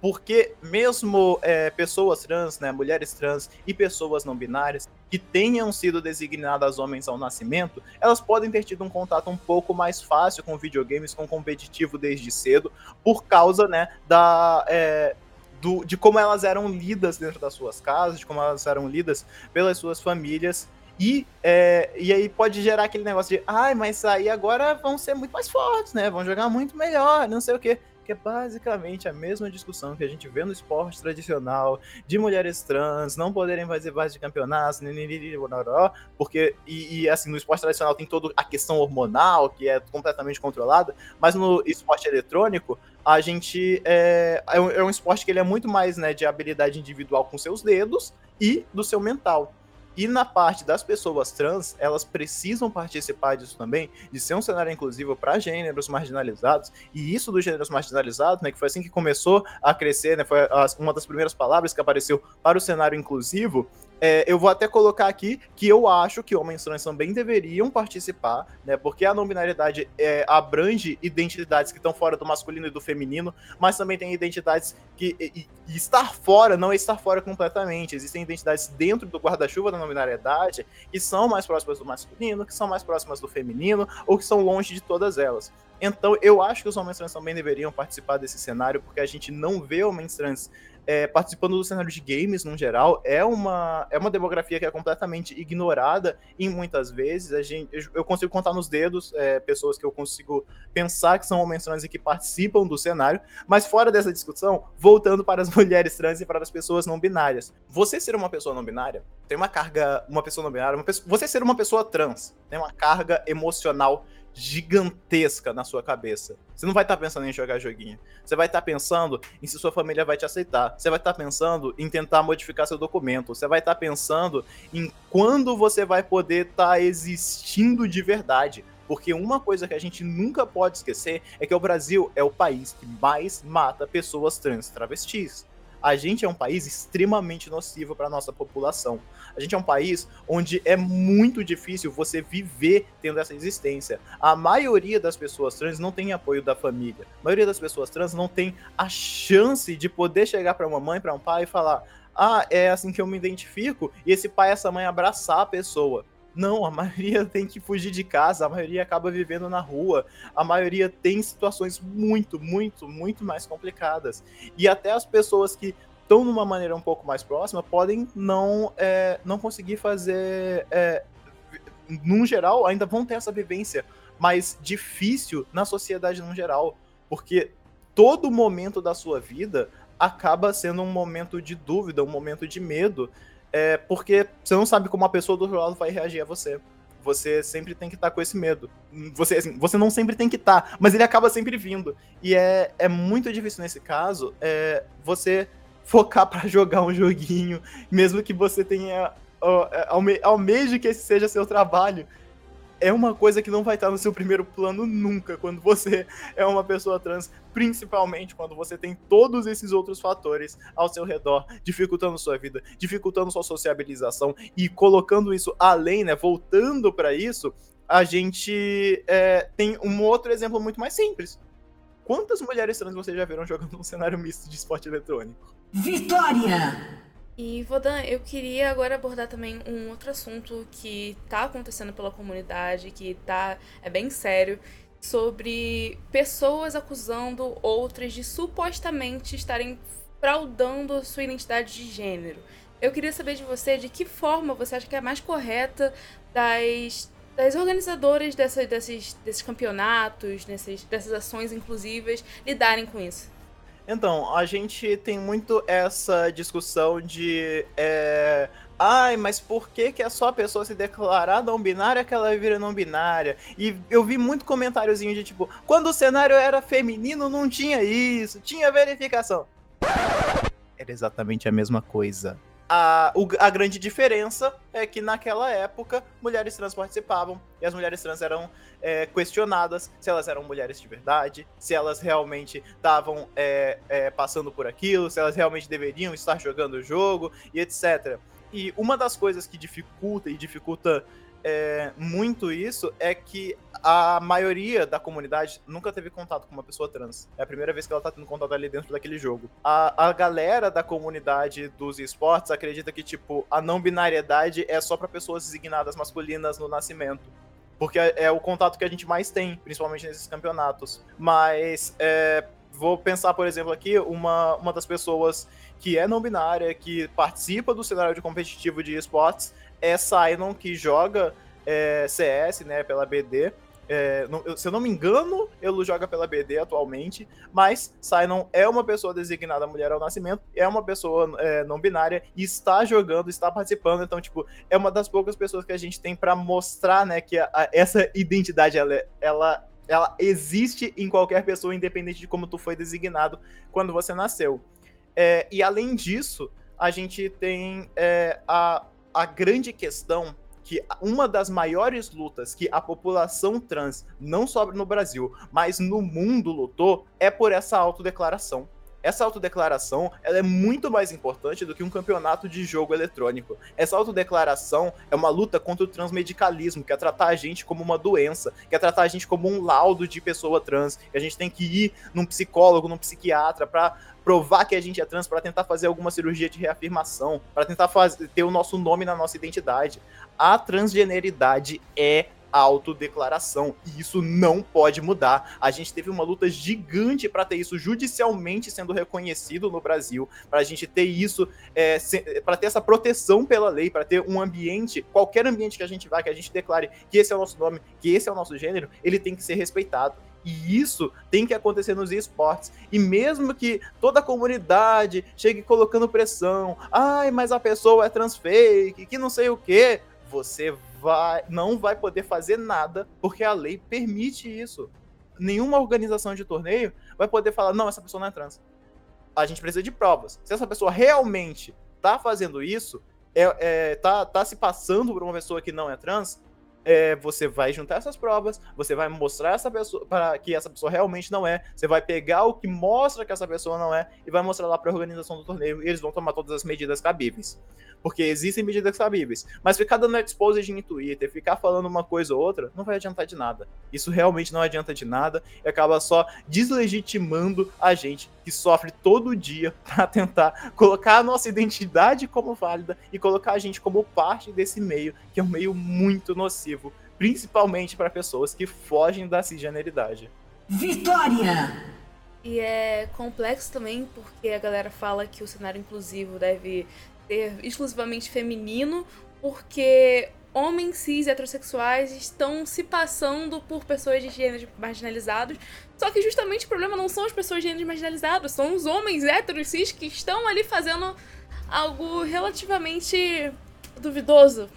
Porque mesmo é, pessoas trans, né, mulheres trans e pessoas não binárias que tenham sido designadas homens ao nascimento, elas podem ter tido um contato um pouco mais fácil com videogames, com competitivo desde cedo, por causa né, da, é, do, de como elas eram lidas dentro das suas casas, de como elas eram lidas pelas suas famílias. E, é, e aí pode gerar aquele negócio de, ai, mas aí agora vão ser muito mais fortes, né? Vão jogar muito melhor, não sei o quê. Que é basicamente a mesma discussão que a gente vê no esporte tradicional, de mulheres trans não poderem fazer base de campeonatos, porque, e, e, assim, no esporte tradicional tem toda a questão hormonal, que é completamente controlada, mas no esporte eletrônico, a gente é, é, um, é um esporte que ele é muito mais né, de habilidade individual com seus dedos e do seu mental. E na parte das pessoas trans, elas precisam participar disso também, de ser um cenário inclusivo para gêneros marginalizados. E isso dos gêneros marginalizados, né, que foi assim que começou a crescer, né, foi uma das primeiras palavras que apareceu para o cenário inclusivo, é, eu vou até colocar aqui que eu acho que homens trans também deveriam participar, né? Porque a não binariedade é, abrange identidades que estão fora do masculino e do feminino, mas também tem identidades que. E, e estar fora não é estar fora completamente. Existem identidades dentro do guarda-chuva da não binariedade que são mais próximas do masculino, que são mais próximas do feminino, ou que são longe de todas elas. Então, eu acho que os homens trans também deveriam participar desse cenário, porque a gente não vê homens trans é, participando do cenário de games no geral, é uma, é uma demografia que é completamente ignorada e muitas vezes a gente, eu consigo contar nos dedos é, pessoas que eu consigo pensar que são homens trans e que participam do cenário, mas fora dessa discussão, voltando para as mulheres trans e para as pessoas não binárias. Você ser uma pessoa não binária tem uma carga, uma pessoa não binária, pessoa, você ser uma pessoa trans tem uma carga emocional gigantesca na sua cabeça. Você não vai estar tá pensando em jogar joguinho. Você vai estar tá pensando em se sua família vai te aceitar. Você vai estar tá pensando em tentar modificar seu documento. Você vai estar tá pensando em quando você vai poder estar tá existindo de verdade. Porque uma coisa que a gente nunca pode esquecer é que o Brasil é o país que mais mata pessoas trans travestis a gente é um país extremamente nocivo para nossa população. A gente é um país onde é muito difícil você viver tendo essa existência. A maioria das pessoas trans não tem apoio da família. A maioria das pessoas trans não tem a chance de poder chegar para uma mãe, para um pai e falar: "Ah, é assim que eu me identifico", e esse pai essa mãe abraçar a pessoa. Não, a maioria tem que fugir de casa, a maioria acaba vivendo na rua, a maioria tem situações muito, muito, muito mais complicadas. E até as pessoas que estão numa maneira um pouco mais próxima podem não, é, não conseguir fazer. É, num geral, ainda vão ter essa vivência mais difícil na sociedade no geral. Porque todo momento da sua vida acaba sendo um momento de dúvida, um momento de medo é porque você não sabe como a pessoa do outro lado vai reagir a você. Você sempre tem que estar tá com esse medo. Você, assim, você não sempre tem que estar, tá, mas ele acaba sempre vindo. E é, é muito difícil nesse caso é, você focar para jogar um joguinho, mesmo que você tenha. É, alme, almeje que esse seja seu trabalho é uma coisa que não vai estar no seu primeiro plano nunca quando você é uma pessoa trans, principalmente quando você tem todos esses outros fatores ao seu redor, dificultando sua vida, dificultando sua sociabilização e colocando isso além, né, voltando para isso, a gente é, tem um outro exemplo muito mais simples. Quantas mulheres trans vocês já viram jogando um cenário misto de esporte eletrônico? Vitória! E Vodan, eu queria agora abordar também um outro assunto que tá acontecendo pela comunidade, que tá é bem sério, sobre pessoas acusando outras de supostamente estarem fraudando sua identidade de gênero. Eu queria saber de você de que forma você acha que é a mais correta das, das organizadoras dessa, desses, desses campeonatos, dessas, dessas ações inclusivas, lidarem com isso. Então, a gente tem muito essa discussão de. É, Ai, mas por que, que é só a pessoa se declarar não binária que ela vira não binária? E eu vi muito comentáriozinho de tipo, quando o cenário era feminino não tinha isso, tinha verificação. Era exatamente a mesma coisa. A, a grande diferença é que naquela época mulheres trans participavam e as mulheres trans eram é, questionadas se elas eram mulheres de verdade, se elas realmente estavam é, é, passando por aquilo, se elas realmente deveriam estar jogando o jogo e etc. E uma das coisas que dificulta e dificulta é, muito isso é que a maioria da comunidade nunca teve contato com uma pessoa trans. É a primeira vez que ela tá tendo contato ali dentro daquele jogo. A, a galera da comunidade dos esportes acredita que, tipo, a não binariedade é só para pessoas designadas masculinas no nascimento. Porque é, é, o contato que a gente mais tem, principalmente nesses campeonatos. Mas é, vou pensar, por exemplo, aqui, uma, uma das pessoas que é não binária, que participa do cenário de competitivo de esportes, é Sinon, que joga é, CS, né, pela BD, É, não, eu, se eu não me engano, Elo joga pela BD atualmente, mas Sainon é uma pessoa designada mulher ao nascimento, é uma pessoa é, não binária e está jogando, está participando. Então, tipo, é uma das poucas pessoas que a gente tem para mostrar, né, que a, a, essa identidade ela, ela, ela existe em qualquer pessoa, independente de como tu foi designado quando você nasceu. É, e além disso, a gente tem é, a, a grande questão que uma das maiores lutas que a população trans, não só no Brasil, mas no mundo lutou, é por essa autodeclaração. Essa autodeclaração ela é muito mais importante do que um campeonato de jogo eletrônico. Essa autodeclaração é uma luta contra o transmedicalismo, que é tratar a gente como uma doença, que é tratar a gente como um laudo de pessoa trans, que a gente tem que ir num psicólogo, num psiquiatra para provar que a gente é trans para tentar fazer alguma cirurgia de reafirmação, para tentar fazer, ter o nosso nome na nossa identidade. A transgeneridade é autodeclaração. E isso não pode mudar. A gente teve uma luta gigante para ter isso judicialmente sendo reconhecido no Brasil, para a gente ter isso, é, para ter essa proteção pela lei, para ter um ambiente, qualquer ambiente que a gente vá, que a gente declare que esse é o nosso nome, que esse é o nosso gênero, ele tem que ser respeitado. E isso tem que acontecer nos esportes. E mesmo que toda a comunidade chegue colocando pressão, ai, mas a pessoa é transfake, que não sei o que, você vai, não vai poder fazer nada porque a lei permite isso. Nenhuma organização de torneio vai poder falar, não, essa pessoa não é trans. A gente precisa de provas. Se essa pessoa realmente tá fazendo isso, é, é, tá, tá se passando por uma pessoa que não é trans, é, você vai juntar essas provas, você vai mostrar essa pessoa para que essa pessoa realmente não é, você vai pegar o que mostra que essa pessoa não é e vai mostrar lá para a organização do torneio e eles vão tomar todas as medidas cabíveis. Porque existem medidas cabíveis. Mas ficar dando exposed em Twitter, ficar falando uma coisa ou outra, não vai adiantar de nada. Isso realmente não adianta de nada e acaba só deslegitimando a gente que sofre todo dia para tentar colocar a nossa identidade como válida e colocar a gente como parte desse meio, que é um meio muito nocivo, principalmente para pessoas que fogem da cisgeneridade. Vitória! E é complexo também porque a galera fala que o cenário inclusivo deve ser exclusivamente feminino, porque homens cis heterossexuais estão se passando por pessoas de gêneros marginalizados. Só que justamente o problema não são as pessoas de gêneros marginalizados, são os homens héteros cis que estão ali fazendo algo relativamente duvidoso.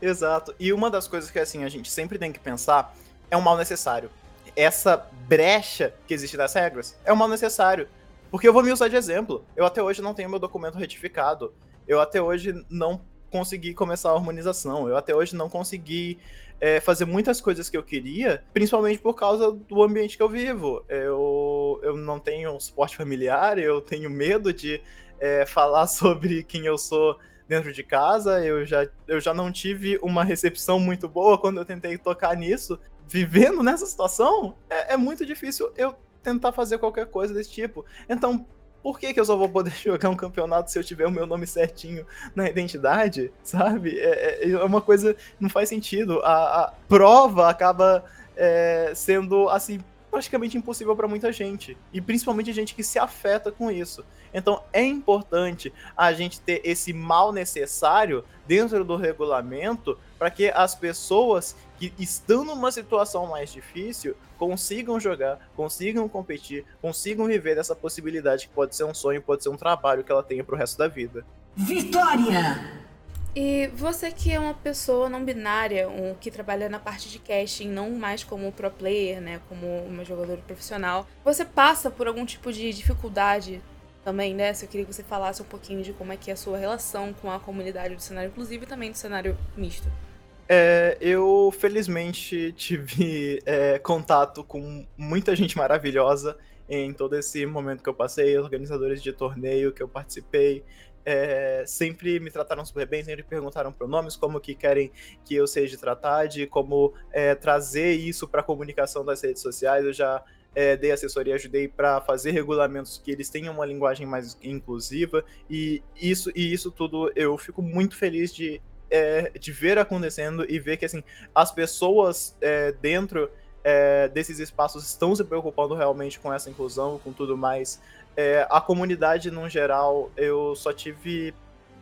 Exato. E uma das coisas que assim a gente sempre tem que pensar é um mal necessário. Essa brecha que existe das regras é um mal necessário. Porque eu vou me usar de exemplo. Eu até hoje não tenho meu documento retificado. Eu até hoje não consegui começar a harmonização. Eu até hoje não consegui é, fazer muitas coisas que eu queria, principalmente por causa do ambiente que eu vivo. Eu, eu não tenho suporte familiar, eu tenho medo de é, falar sobre quem eu sou dentro de casa. Eu já, eu já não tive uma recepção muito boa quando eu tentei tocar nisso. Vivendo nessa situação, é, é muito difícil eu tentar fazer qualquer coisa desse tipo. Então, por que, que eu só vou poder jogar um campeonato se eu tiver o meu nome certinho na identidade? Sabe? É, é, é uma coisa. Não faz sentido. A, a prova acaba é, sendo, assim, praticamente impossível para muita gente. E principalmente gente que se afeta com isso. Então é importante a gente ter esse mal necessário dentro do regulamento para que as pessoas que estão numa situação mais difícil consigam jogar, consigam competir, consigam viver essa possibilidade que pode ser um sonho, pode ser um trabalho que ela tenha pro resto da vida. Vitória! E você que é uma pessoa não binária, um, que trabalha na parte de casting, não mais como pro player, né, como uma jogadora profissional, você passa por algum tipo de dificuldade também, né? Se eu queria que você falasse um pouquinho de como é que é a sua relação com a comunidade do cenário inclusive e também do cenário misto. É, eu felizmente tive é, contato com muita gente maravilhosa em todo esse momento que eu passei, organizadores de torneio que eu participei, é, sempre me trataram super bem, sempre perguntaram pronomes, como que querem que eu seja tratado, como é, trazer isso para a comunicação das redes sociais. Eu já é, dei assessoria, ajudei para fazer regulamentos que eles tenham uma linguagem mais inclusiva e isso e isso tudo eu fico muito feliz de, é, de ver acontecendo e ver que assim as pessoas é, dentro é, desses espaços estão se preocupando realmente com essa inclusão, com tudo mais. É, a comunidade, no geral, eu só tive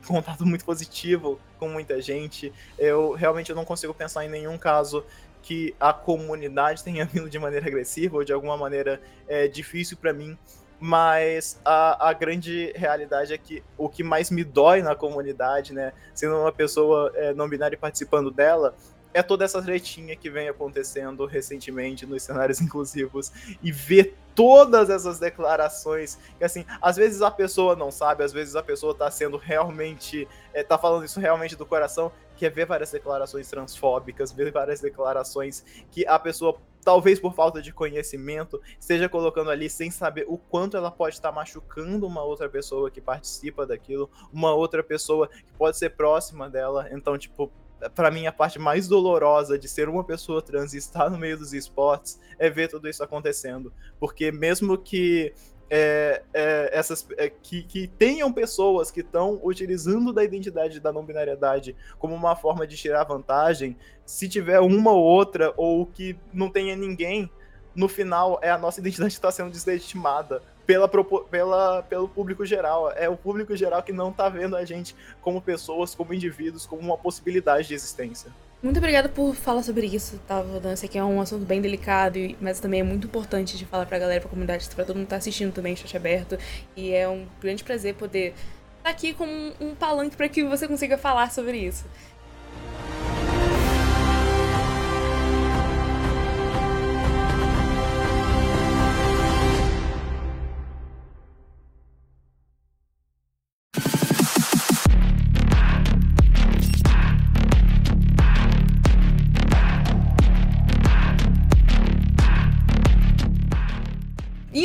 contato muito positivo com muita gente. Eu realmente não consigo pensar em nenhum caso que a comunidade tenha vindo de maneira agressiva ou de alguma maneira é, difícil para mim, mas a, a grande realidade é que o que mais me dói na comunidade, né, sendo uma pessoa é, não binária e participando dela, é toda essa tretinha que vem acontecendo recentemente nos cenários inclusivos e ver todas essas declarações que assim, às vezes a pessoa não sabe, às vezes a pessoa tá sendo realmente, é, tá falando isso realmente do coração, que ver várias declarações transfóbicas, ver várias declarações que a pessoa talvez por falta de conhecimento, esteja colocando ali sem saber o quanto ela pode estar machucando uma outra pessoa que participa daquilo, uma outra pessoa que pode ser próxima dela. Então, tipo, para mim, a parte mais dolorosa de ser uma pessoa trans e estar no meio dos esportes é ver tudo isso acontecendo. Porque mesmo que é, é, essas é, que, que, tenham pessoas que estão utilizando da identidade da não binariedade como uma forma de tirar vantagem, se tiver uma ou outra, ou que não tenha ninguém, no final é a nossa identidade está sendo deslegitimada pela, pela, pelo público geral. É o público geral que não está vendo a gente como pessoas, como indivíduos, como uma possibilidade de existência. Muito obrigada por falar sobre isso, tá, Vodan? Sei que é um assunto bem delicado, mas também é muito importante de falar pra galera, pra comunidade, pra todo mundo que tá assistindo também, chat aberto. E é um grande prazer poder estar tá aqui com um palanque para que você consiga falar sobre isso.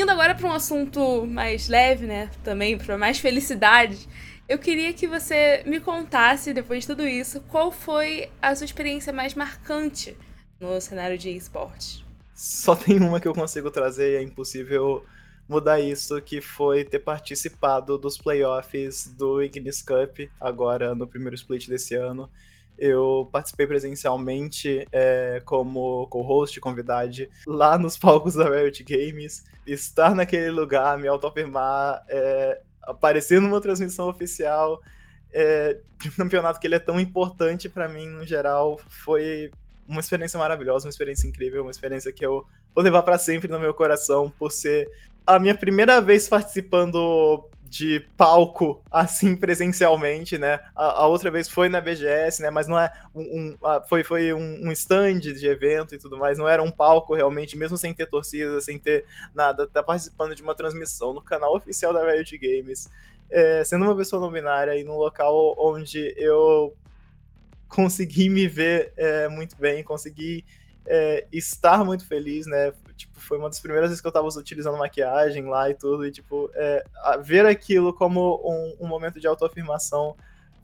Indo agora para um assunto mais leve, né? Também para mais felicidade. Eu queria que você me contasse, depois de tudo isso, qual foi a sua experiência mais marcante no cenário de esportes. Só tem uma que eu consigo trazer e é impossível mudar isso, que foi ter participado dos playoffs do Ignis Cup, agora no primeiro split desse ano. Eu participei presencialmente é, como co-host, convidade, lá nos palcos da Riot Games. Estar naquele lugar, me autoafirmar, é, aparecer numa transmissão oficial é, de um campeonato que ele é tão importante para mim, no geral, foi uma experiência maravilhosa, uma experiência incrível, uma experiência que eu vou levar para sempre no meu coração, por ser a minha primeira vez participando de palco assim presencialmente, né? A, a, outra vez foi na BGS, né? Mas não é um, um foi, foi um, um, stand de evento e tudo mais, não era um palco realmente, mesmo sem ter torcida, sem ter nada, tá participando de uma transmissão no canal oficial da Riot Games, é, sendo uma pessoa não binária e num local onde eu consegui me ver é, muito bem, consegui é, estar muito feliz, né? Tipo, foi uma das primeiras vezes que eu tava utilizando maquiagem lá e tudo, e tipo, é, ver aquilo como um, um momento de autoafirmação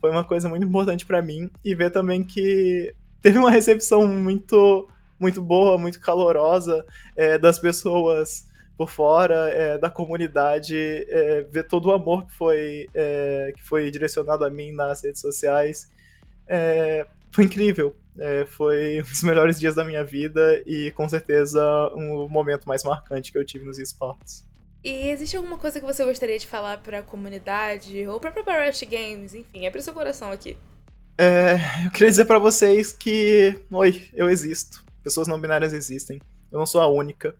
foi uma coisa muito importante para mim, e ver também que teve uma recepção muito, muito boa, muito calorosa é, das pessoas por fora, é, da comunidade, é, ver todo o amor que foi, é, que foi direcionado a mim nas redes sociais. É, foi incrível. É, foi um dos melhores dias da minha vida e com certeza um momento mais marcante que eu tive nos esportes. E existe alguma coisa que você gostaria de falar para a comunidade ou para a Riot Games, enfim, abre seu coração aqui. É, eu queria dizer para vocês que, oi, eu existo. Pessoas não binárias existem. Eu não sou a única.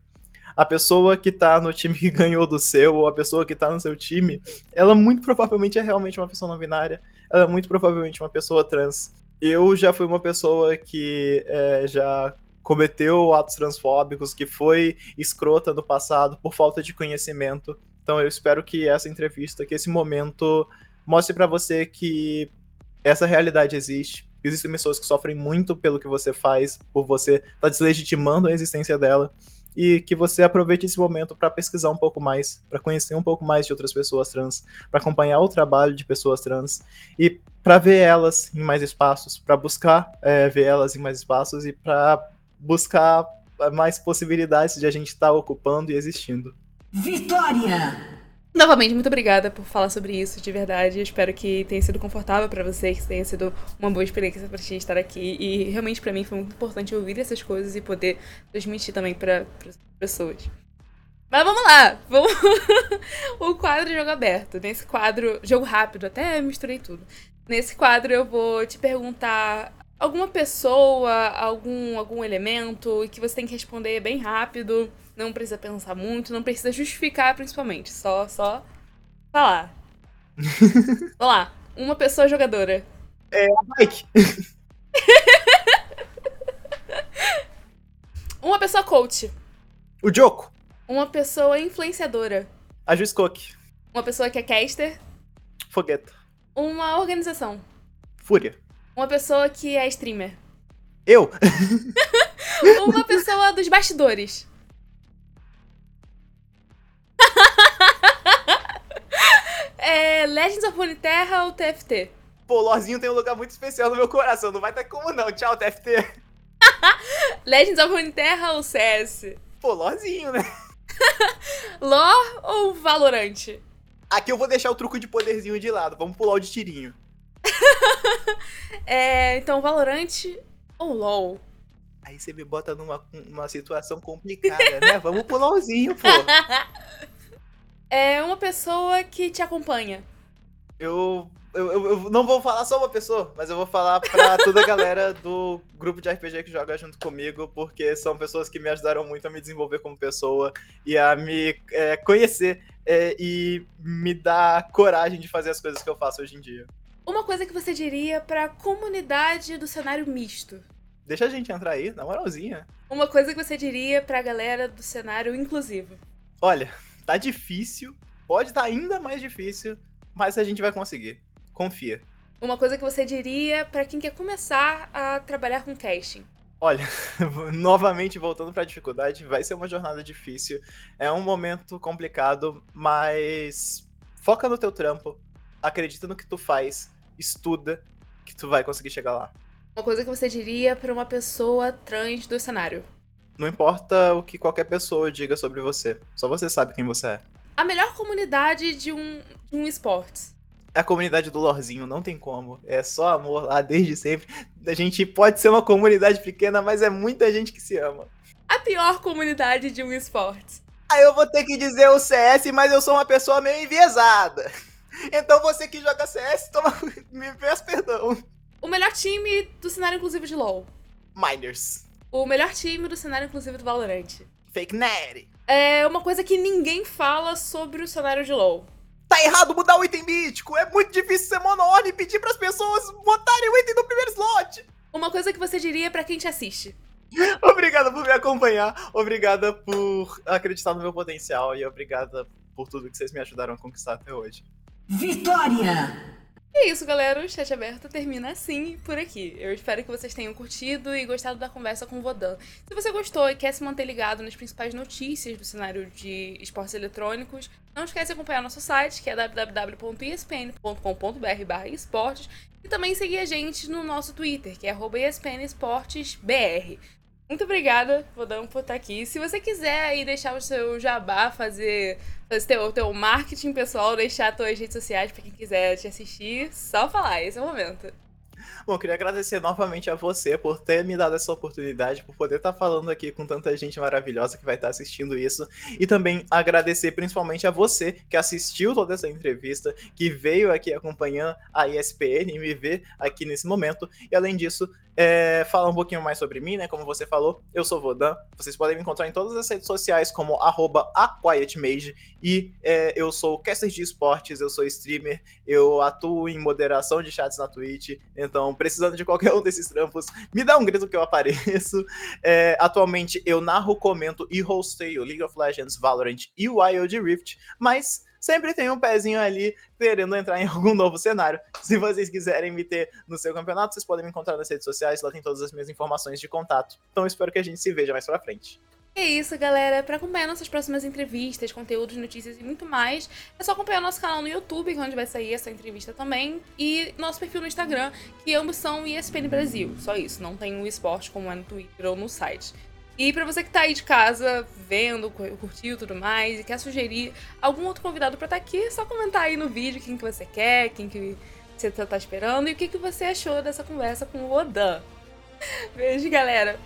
A pessoa que tá no time que ganhou do seu, ou a pessoa que tá no seu time, ela muito provavelmente é realmente uma pessoa não binária. Ela é muito provavelmente uma pessoa trans eu já fui uma pessoa que é, já cometeu atos transfóbicos, que foi escrota no passado por falta de conhecimento. Então eu espero que essa entrevista, que esse momento mostre para você que essa realidade existe. Existem pessoas que sofrem muito pelo que você faz, por você estar tá deslegitimando a existência dela e que você aproveite esse momento para pesquisar um pouco mais, para conhecer um pouco mais de outras pessoas trans, para acompanhar o trabalho de pessoas trans e para ver elas em mais espaços, para buscar é, ver elas em mais espaços e para buscar mais possibilidades de a gente estar tá ocupando e existindo. Vitória! Novamente, muito obrigada por falar sobre isso, de verdade. Eu espero que tenha sido confortável para você, que tenha sido uma boa experiência para ti estar aqui. E realmente para mim foi muito importante ouvir essas coisas e poder transmitir também para as pessoas. Mas vamos lá! Vamos... o quadro Jogo Aberto. Nesse quadro, jogo rápido, até misturei tudo. Nesse quadro eu vou te perguntar alguma pessoa, algum, algum elemento, e que você tem que responder bem rápido. Não precisa pensar muito, não precisa justificar, principalmente. Só, só falar. Vamos lá. Uma pessoa jogadora. Mike, Uma pessoa coach. o Joko, Uma pessoa influenciadora. a Juiz Cook, Uma pessoa que é caster. Fogueta, Uma organização. Fúria. Uma pessoa que é streamer. Eu, Uma pessoa dos bastidores. é Legends of Runeterra ou TFT? pô, Lorzinho tem um lugar muito especial no meu coração. Não vai ter como não. Tchau, TFT. Legends of Runeterra ou CS? Pô, Lorzinho, né? Lore ou Valorant? Aqui eu vou deixar o truco de poderzinho de lado. Vamos pular o de tirinho. É, então, Valorant ou LoL? Aí você me bota numa, numa situação complicada, né? Vamos pro LOLzinho, pô. É uma pessoa que te acompanha. Eu, eu, eu- eu não vou falar só uma pessoa, mas eu vou falar pra toda a galera do grupo de RPG que joga junto comigo, porque são pessoas que me ajudaram muito a me desenvolver como pessoa e a me é, conhecer é, e me dar coragem de fazer as coisas que eu faço hoje em dia. Uma coisa que você diria pra comunidade do cenário misto. Deixa a gente entrar aí, na moralzinha. Uma coisa que você diria pra galera do cenário inclusivo. Olha, tá difícil, pode estar ainda mais difícil, mas a gente vai conseguir. Confia. Uma coisa que você diria pra quem quer começar a trabalhar com casting. Olha, novamente voltando pra dificuldade, vai ser uma jornada difícil. É um momento complicado, mas foca no teu trampo, acredita no que tu faz, estuda, que tu vai conseguir chegar lá. Uma coisa que você diria pra uma pessoa trans do cenário. Não importa o que qualquer pessoa diga sobre você, só você sabe quem você é. A melhor comunidade de um, de um esportes. A comunidade do Lorzinho, não tem como. É só amor lá desde sempre. A gente pode ser uma comunidade pequena, mas é muita gente que se ama. A pior comunidade de um esportes. Aí eu vou ter que dizer o CS, mas eu sou uma pessoa meio enviesada. Então você que joga CS, toma, me peço perdão. O melhor time do cenário inclusivo de LoL. Miners. O melhor time do cenário inclusivo do Valorant. Fake Nerd. É uma coisa que ninguém fala sobre o cenário de LoL. Tá errado mudar o item mítico. É muito difícil ser mono e pedir pras pessoas botarem o item no primeiro slot. Uma coisa que você diria pra quem te assiste. Obrigada por me acompanhar. Obrigada por acreditar no meu potencial. E obrigada por tudo que vocês me ajudaram a conquistar até hoje. Vitória! E é isso, galera. O chat aberto termina assim por aqui. Eu espero que vocês tenham curtido e gostado da conversa com o Vodan. Se você gostou e quer se manter ligado nas principais notícias do cenário de esportes eletrônicos, não esquece de acompanhar nosso site, que é www.espn.com.br esportes, e também seguir a gente no nosso Twitter, que é espnesportesbr. Muito obrigada, Vodan, por estar aqui. Se você quiser aí deixar o seu jabá, fazer, fazer teu, teu marketing pessoal, deixar tuas redes sociais pra quem quiser te assistir, só falar, esse é o momento. Bom, queria agradecer novamente a você por ter me dado essa oportunidade, por poder estar falando aqui com tanta gente maravilhosa que vai estar assistindo isso. E também agradecer principalmente a você que assistiu toda essa entrevista, que veio aqui acompanhando a ESPN e me ver aqui nesse momento. E além disso, é, falar um pouquinho mais sobre mim, né? Como você falou, eu sou Vodan. Vocês podem me encontrar em todas as redes sociais como AquietMage. E é, eu sou caster de esportes, eu sou streamer, eu atuo em moderação de chats na Twitch. Então, precisando de qualquer um desses trampos, me dá um grito que eu apareço. É, atualmente eu narro, comento e hosteio League of Legends, Valorant e Wild Rift, mas sempre tem um pezinho ali querendo entrar em algum novo cenário. Se vocês quiserem me ter no seu campeonato, vocês podem me encontrar nas redes sociais, lá tem todas as minhas informações de contato. Então espero que a gente se veja mais pra frente. É isso, galera. Para acompanhar nossas próximas entrevistas, conteúdos, notícias e muito mais, é só acompanhar nosso canal no YouTube, é onde vai sair essa entrevista também, e nosso perfil no Instagram, que ambos são ESPN Brasil. Só isso, não tem o esporte como é no Twitter ou no site. E pra você que tá aí de casa, vendo, cu- curtiu e tudo mais, e quer sugerir algum outro convidado pra estar aqui, é só comentar aí no vídeo quem que você quer, quem que você tá tá esperando e o que, que você achou dessa conversa com o Odan. Beijo, galera!